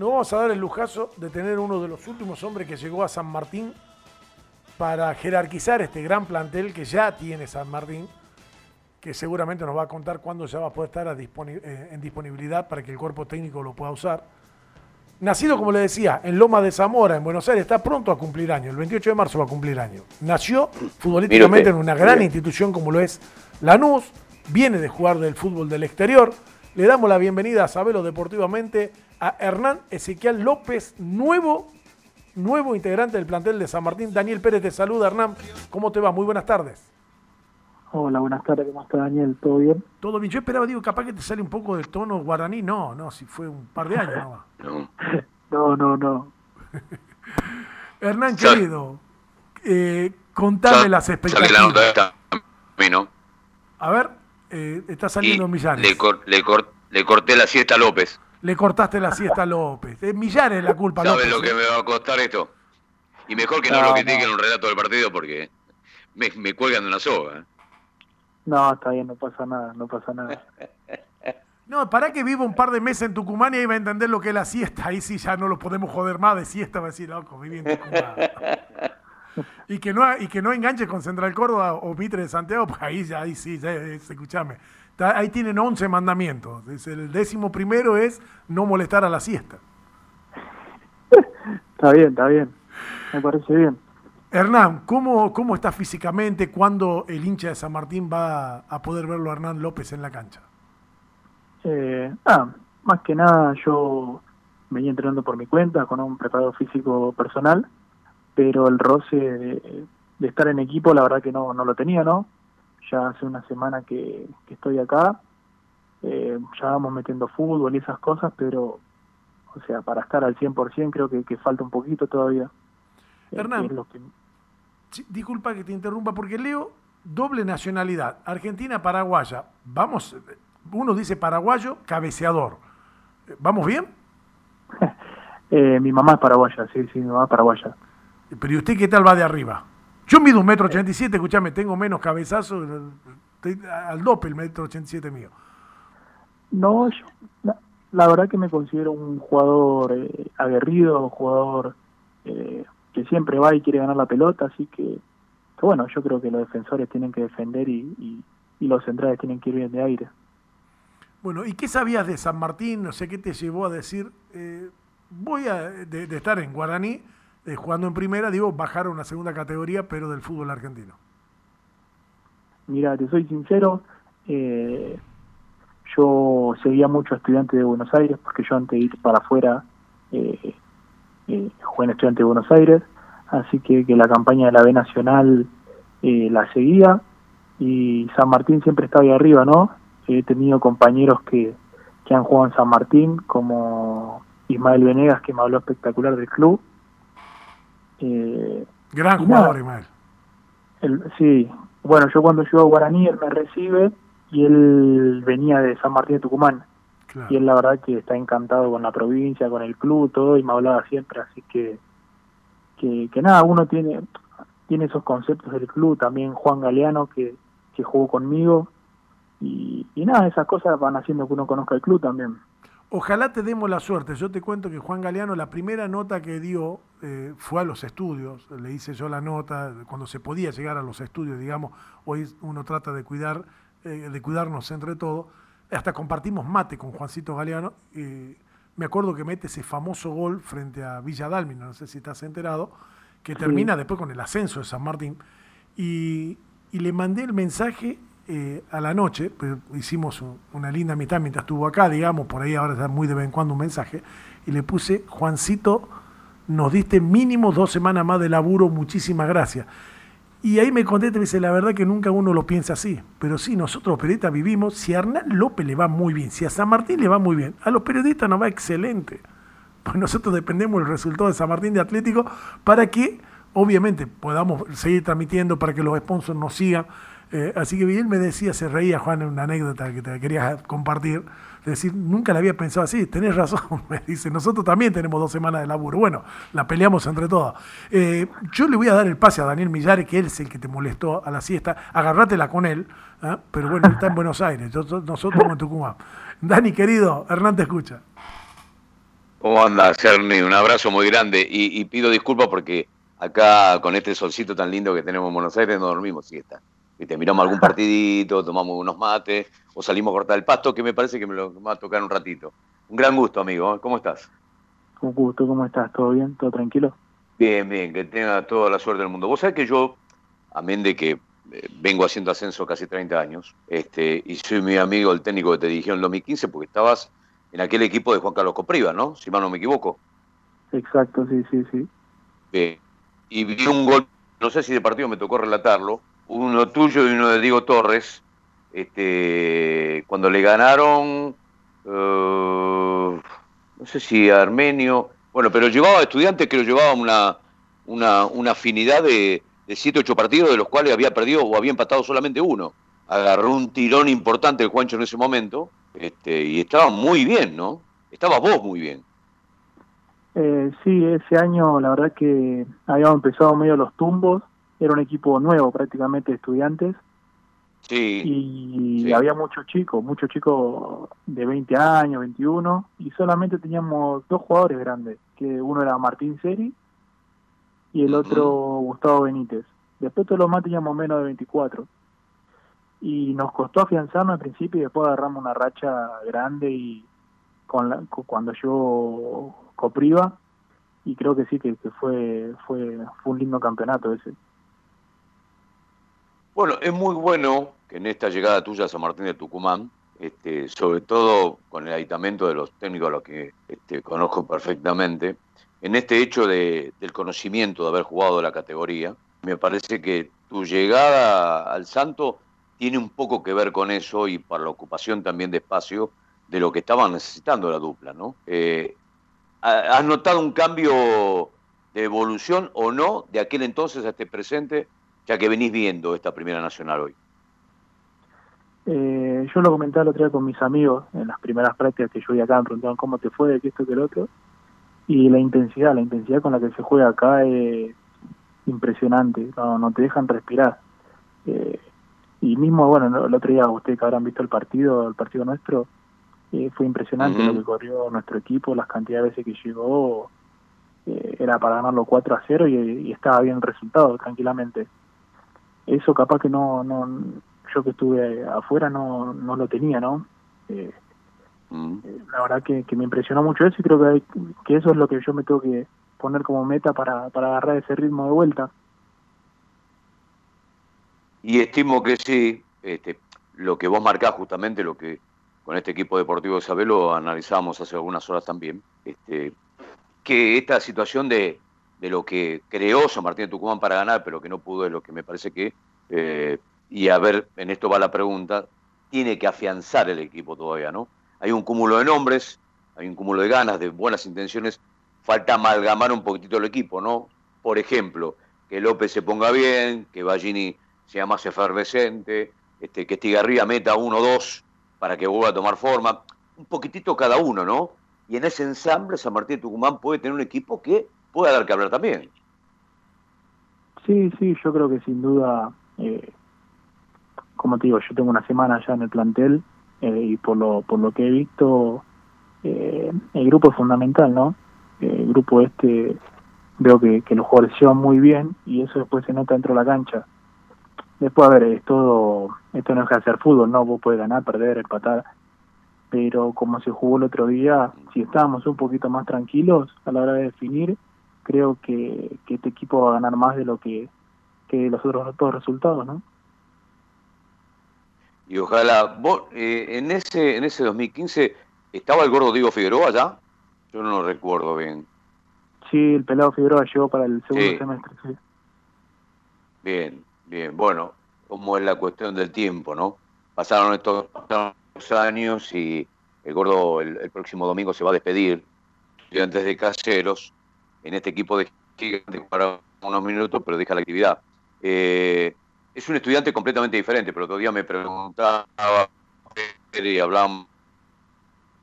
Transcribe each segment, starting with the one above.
nos vamos a dar el lujazo de tener uno de los últimos hombres que llegó a San Martín para jerarquizar este gran plantel que ya tiene San Martín, que seguramente nos va a contar cuándo ya va a poder estar a disponi- eh, en disponibilidad para que el cuerpo técnico lo pueda usar. Nacido, como le decía, en Loma de Zamora, en Buenos Aires, está pronto a cumplir año. El 28 de marzo va a cumplir año. Nació futbolísticamente en una gran institución como lo es Lanús. Viene de jugar del fútbol del exterior. Le damos la bienvenida a Sabelo Deportivamente a Hernán Ezequiel López, nuevo, nuevo integrante del plantel de San Martín. Daniel Pérez te saluda, Hernán. ¿Cómo te va? Muy buenas tardes. Hola, buenas tardes, ¿cómo está Daniel? ¿Todo bien? Todo bien. Yo esperaba, digo, capaz que te sale un poco de tono guaraní. No, no, si fue un par de años nomás. No. No, no, no. Hernán, querido, eh, contame las ya vi la nota expectativas. esta a mí, ¿no? A ver, eh, está Y saliendo Millares. le, cor- le, cor- le corté la siesta a López. Le cortaste la siesta a López. Es Millares la culpa, ¿Sabes López. lo que me va a costar esto? Y mejor que no, No, lo critiquen no. un relato del partido porque me, me cuelgan de una soga. ¿eh? No, está bien, no pasa nada, no pasa nada. No, para que viva un par de meses en Tucumán y ahí va a entender lo que es la siesta. Ahí sí ya no lo podemos joder más de siesta. Va a decir, loco, viví en Tucumán. y, que no, y que no enganche con Central Córdoba o Mitre de Santiago, pues ahí, ya- ahí sí, ya, es- escuchame. Ahí tienen 11 mandamientos. El décimo primero es no molestar a la siesta. Está bien, está bien. Me parece bien. Hernán, ¿cómo, ¿cómo está físicamente? ¿Cuándo el hincha de San Martín va a poder verlo a Hernán López en la cancha? Eh, ah, más que nada yo venía entrenando por mi cuenta con un preparador físico personal, pero el roce de, de estar en equipo la verdad que no, no lo tenía, ¿no? Ya hace una semana que, que estoy acá, eh, ya vamos metiendo fútbol y esas cosas, pero, o sea, para estar al 100% creo que, que falta un poquito todavía. Eh, Hernán. que Sí, disculpa que te interrumpa, porque leo doble nacionalidad, Argentina-Paraguaya. Vamos, uno dice paraguayo, cabeceador. Eh, ¿Vamos bien? Eh, mi mamá es paraguaya, sí, sí, mi mamá es paraguaya. Pero ¿y usted qué tal va de arriba? Yo mido un metro ochenta y siete, escuchame, tengo menos cabezazo, estoy al dope el metro ochenta y siete mío. No, yo, la, la verdad que me considero un jugador eh, aguerrido, un jugador eh, que siempre va y quiere ganar la pelota, así que, que bueno, yo creo que los defensores tienen que defender y, y, y los centrales tienen que ir bien de aire. Bueno, ¿y qué sabías de San Martín? No sé qué te llevó a decir, eh, voy a, de, de estar en Guaraní, eh, jugando en primera, digo, bajar a una segunda categoría, pero del fútbol argentino. Mira, te soy sincero, eh, yo seguía mucho a estudiantes de Buenos Aires, porque yo antes de ir para afuera eh, eh, jugué en estudiantes de Buenos Aires, así que, que la campaña de la B Nacional eh, la seguía y San Martín siempre estaba ahí arriba, ¿no? He tenido compañeros que, que han jugado en San Martín, como Ismael Venegas, que me habló espectacular del club. Eh, Gran jugador, nada. Ismael. el- sí, bueno, yo cuando llego a Guaraní, él me recibe y él venía de San Martín de Tucumán. Claro. Y él la verdad que está encantado con la provincia, con el club, todo, y me hablaba siempre, así que, que, que nada, uno tiene, tiene esos conceptos del club, también Juan Galeano que, que jugó conmigo, y, y nada, esas cosas van haciendo que uno conozca el club también. Ojalá te demos la suerte. Yo te cuento que Juan Galeano, la primera nota que dio eh, fue a los estudios. Le hice yo la nota cuando se podía llegar a los estudios, digamos. Hoy uno trata de cuidar, eh, de cuidarnos entre todos. Hasta compartimos mate con Juancito Galeano. eh, me acuerdo que mete ese famoso gol frente a Villa Dálmine, no sé si estás enterado, que termina después con el ascenso de San Martín. Y, y le mandé el mensaje eh, a la noche, pues, hicimos un- una linda mitad mientras estuvo acá, digamos, por ahí ahora está muy de vez en cuando un mensaje, y le puse, Juancito, nos diste mínimo dos semanas más de laburo, muchísimas gracias. Y ahí me contesta y me dice, la verdad que nunca uno lo piensa así, pero sí, nosotros los periodistas vivimos, si a Hernán López le va muy bien, si a San Martín le va muy bien, a los periodistas nos va excelente. Pues nosotros dependemos del resultado de San Martín de Atlético para que, obviamente, podamos seguir transmitiendo, para que los sponsors nos sigan. Eh, así que bien me decía, se reía Juan en una anécdota que te quería compartir, de decir, nunca la había pensado así, tenés razón, me dice, nosotros también tenemos dos semanas de laburo, bueno, la peleamos entre todos. Eh, yo le voy a dar el pase a Daniel Millares, que él es el que te molestó a la siesta, agarrátela con él, ¿ah? pero bueno, él está en Buenos Aires, nosotros estamos en Tucumán. Dani, querido, Hernán te escucha. ¿Cómo anda, Cerny? Un abrazo muy grande y, pido disculpas porque acá con este solcito tan lindo que tenemos en Buenos Aires no dormimos siesta. Y te miramos algún partidito, tomamos unos mates o salimos a cortar el pasto, que me parece que me lo va a tocar un ratito. Un gran gusto, amigo. ¿eh? ¿Cómo estás? Un gusto, ¿cómo estás? ¿Todo bien? ¿Todo tranquilo? Bien, bien, que tenga toda la suerte del mundo. Vos sabés que yo, amén de que eh, vengo haciendo ascenso casi 30 años, este, y soy mi amigo el técnico que te dirigió en 2015 porque estabas en aquel equipo de Juan Carlos Copriva, ¿no? Si mal no me equivoco. Exacto, sí, sí, sí. Bien. Y vi un gol, no sé si de partido me tocó relatarlo, uno tuyo y uno de Diego Torres, este, cuando le ganaron, eh, no sé si Armenio, bueno, pero llevaba estudiantes que lo llevaba una, una, una afinidad de, de 7, 8 partidos, de los cuales había perdido o había empatado solamente uno. Agarró un tirón importante el Juancho en ese momento este, y estaba muy bien, ¿no? Estaba vos muy bien. Eh, sí, ese año la verdad que habíamos empezado medio los tumbos, era un equipo nuevo prácticamente de estudiantes. Sí. Y había muchos chicos, muchos chicos de 20 años, 21, y solamente teníamos dos jugadores grandes, que uno era Martín Seri y el otro Gustavo Benítez. Después todos los más teníamos menos de 24. Y nos costó afianzarnos al principio y después agarramos una racha grande y con la, cuando yo copriva y creo que sí que, fue, fue fue un lindo campeonato ese. Bueno, es muy bueno que en esta llegada tuya a San Martín de Tucumán, este, sobre todo con el aditamento de los técnicos a los que este, conozco perfectamente, en este hecho de, del conocimiento de haber jugado la categoría, me parece que tu llegada al Santo tiene un poco que ver con eso y para la ocupación también de espacio de lo que estaban necesitando la dupla, ¿no? Eh, ¿Has notado un cambio de evolución o no de aquel entonces a este presente, ya que venís viendo esta Primera Nacional hoy? Eh, yo lo comentaba el otro día con mis amigos en las primeras prácticas que yo vi acá, me preguntaban cómo te fue, de qué esto, que el otro y la intensidad, la intensidad con la que se juega acá es impresionante, no, no te dejan respirar. Eh, y mismo, bueno, el otro día ustedes que habrán visto el partido, el partido nuestro, eh, fue impresionante lo que corrió nuestro equipo, las cantidades de veces que llegó, eh, era para ganarlo 4 a 0 y, estaba bien el resultado, tranquilamente. Eso capaz que no, no yo que estuve afuera no, no lo tenía, ¿no? Eh, Mm. La verdad que, me impresionó mucho eso y creo que, que eso es lo que yo me tengo que poner como meta para, para agarrar ese ritmo de vuelta. Y estimo que sí, este, lo que vos marcás justamente, lo que con este equipo deportivo de Sabelo analizamos hace algunas horas también, este, que esta situación de, de lo que creó San Martín de Tucumán para ganar, pero que no pudo, es lo que me parece que, eh, y a ver, en esto va la pregunta, tiene que afianzar el equipo todavía, ¿no? hay un cúmulo de nombres, hay un cúmulo de ganas, de buenas intenciones, falta amalgamar un poquitito el equipo, ¿no? Por ejemplo, que López se ponga bien, que Ballini sea más efervescente, este, que Estigarría meta uno o dos para que vuelva a tomar forma, un poquitito cada uno, ¿no? Y en ese ensamble San Martín de Tucumán puede tener un equipo que pueda dar que hablar también. Sí, sí, yo creo que sin duda, eh, como te digo, yo tengo una semana ya en el plantel eh, y por lo, por lo que he visto, eh, el grupo es fundamental, ¿no? El grupo este veo que, que los jugadores llevan muy bien y eso después se nota dentro de la cancha. Después, a ver, es todo, esto no es que hacer fútbol, ¿no? Vos puedes ganar, perder, empatar, pero como se jugó el otro día, si estábamos un poquito más tranquilos a la hora de definir, creo que este equipo va a ganar más de lo que, que los otros dos resultados, ¿no? Y ojalá, vos, eh, en ese en ese 2015, ¿estaba el gordo Diego Figueroa ya? Yo no lo recuerdo bien. Sí, el pelado Figueroa llegó para el segundo semestre, sí. Bien, bien. Bueno, como es la cuestión del tiempo, ¿no? Pasaron estos, años y el gordo el, próximo domingo se va a despedir antes de Caseros en este equipo de gigantes para unos minutos, pero deja la actividad. Eh, es un estudiante completamente diferente, pero todavía me preguntaba y hablamos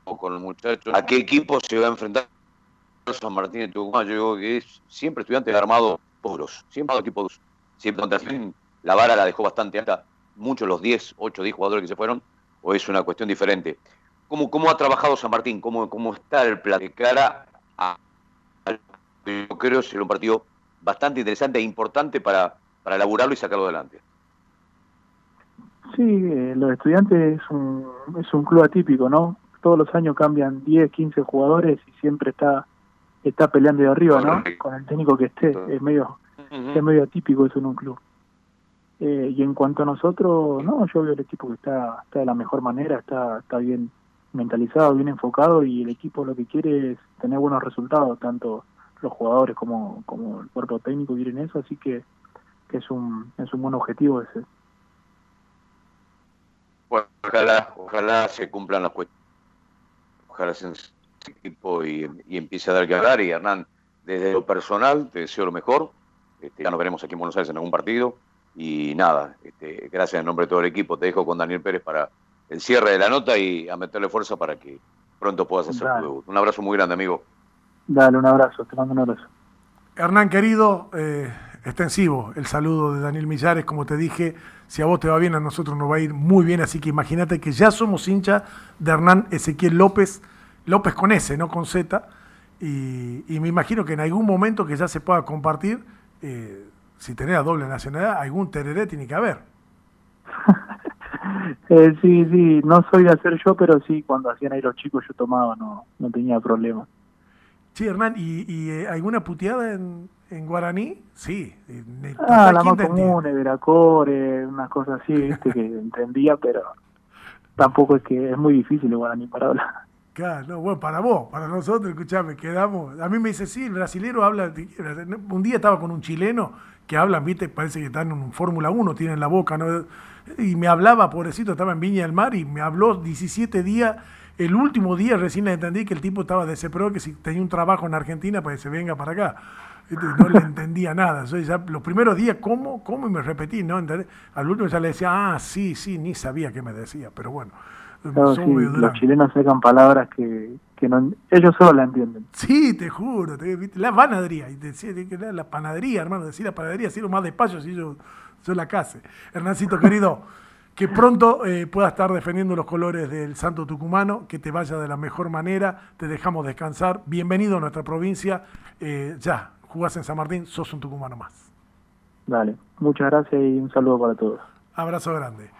con el muchacho a qué equipo se va a enfrentar San Martín de Tucumán. Yo digo que es siempre estudiante armado puros, siempre tipos, siempre la vara la dejó bastante alta, muchos los 10, 8, 10 jugadores que se fueron, o es una cuestión diferente. ¿Cómo, cómo ha trabajado San Martín? ¿Cómo, cómo está el plan de cara yo creo será un partido bastante interesante e importante para, para elaborarlo y sacarlo adelante. Sí, eh, los estudiantes es un, es un club atípico, ¿no? Todos los años cambian 10, 15 jugadores y siempre está está peleando de arriba, ¿no? Con el técnico que esté. Es medio, es medio atípico eso en un club. Eh, y en cuanto a nosotros, no, yo veo el equipo que está, está de la mejor manera, está, está bien mentalizado, bien enfocado y el equipo lo que quiere es tener buenos resultados, tanto los jugadores como, como el cuerpo técnico quieren eso, así que, que es un es un buen objetivo ese. Bueno, ojalá, ojalá se cumplan las cuestiones, ojalá se equipo y, empiece a dar que hablar y Hernán, desde lo personal te deseo lo mejor, este, ya nos veremos aquí en Buenos Aires en algún partido y nada, este, gracias en nombre de todo el equipo, te dejo con Daniel Pérez para el cierre de la nota y a meterle fuerza para que pronto puedas hacer tu debut. Un abrazo muy grande, amigo. Dale, un abrazo, te mando un abrazo. Hernán, querido, eh, extensivo el saludo de Daniel Millares, como te dije, si a vos te va bien, a nosotros nos va a ir muy bien, así que imagínate que ya somos hincha de Hernán Ezequiel López, López con S, no con Z, y, me imagino que en algún momento que ya se pueda compartir, eh, si tenés doble nacionalidad, algún tereré tiene que haber. Eh, sí, sí, no soy de hacer yo, pero sí, cuando hacían ahí los chicos yo tomaba, no, no tenía problema. Sí, Hernán, ¿y, eh, alguna puteada en, en guaraní? Sí. Ah, la más común, Veracore, unas cosas así, viste, que entendía, pero tampoco es que es muy difícil el guaraní para hablar. Claro, no, bueno, para vos, para nosotros, escuchame, quedamos. A mí me dice, sí, el brasilero habla. Un día estaba con un chileno que hablan, viste, parece que están en un Fórmula 1, tienen la boca, ¿no? Y me hablaba, pobrecito, estaba en Viña del Mar y me habló 17 días. El último día recién entendí que el tipo estaba desesperado, que si tenía un trabajo en Argentina, para que se venga para acá. No le entendía nada. los primeros días, ¿cómo? ¿Cómo? Y me repetí, ¿no? Al último ya le decía, ah, sí, sí, ni sabía qué me decía, pero bueno los chilenos sacan palabras que, que no, ellos solo la entienden. Sí, te juro, la panadería, y decía la panadería, hermano, decir la panadería, lo más despacio si yo, yo la case. Hernancito querido, que pronto eh, pueda estar defendiendo los colores del Santo Tucumano, que te vaya de la mejor manera, te dejamos descansar. Bienvenido a nuestra provincia, eh, ya, jugás en San Martín, sos un tucumano más. Dale, muchas gracias y un saludo para todos. Abrazo grande.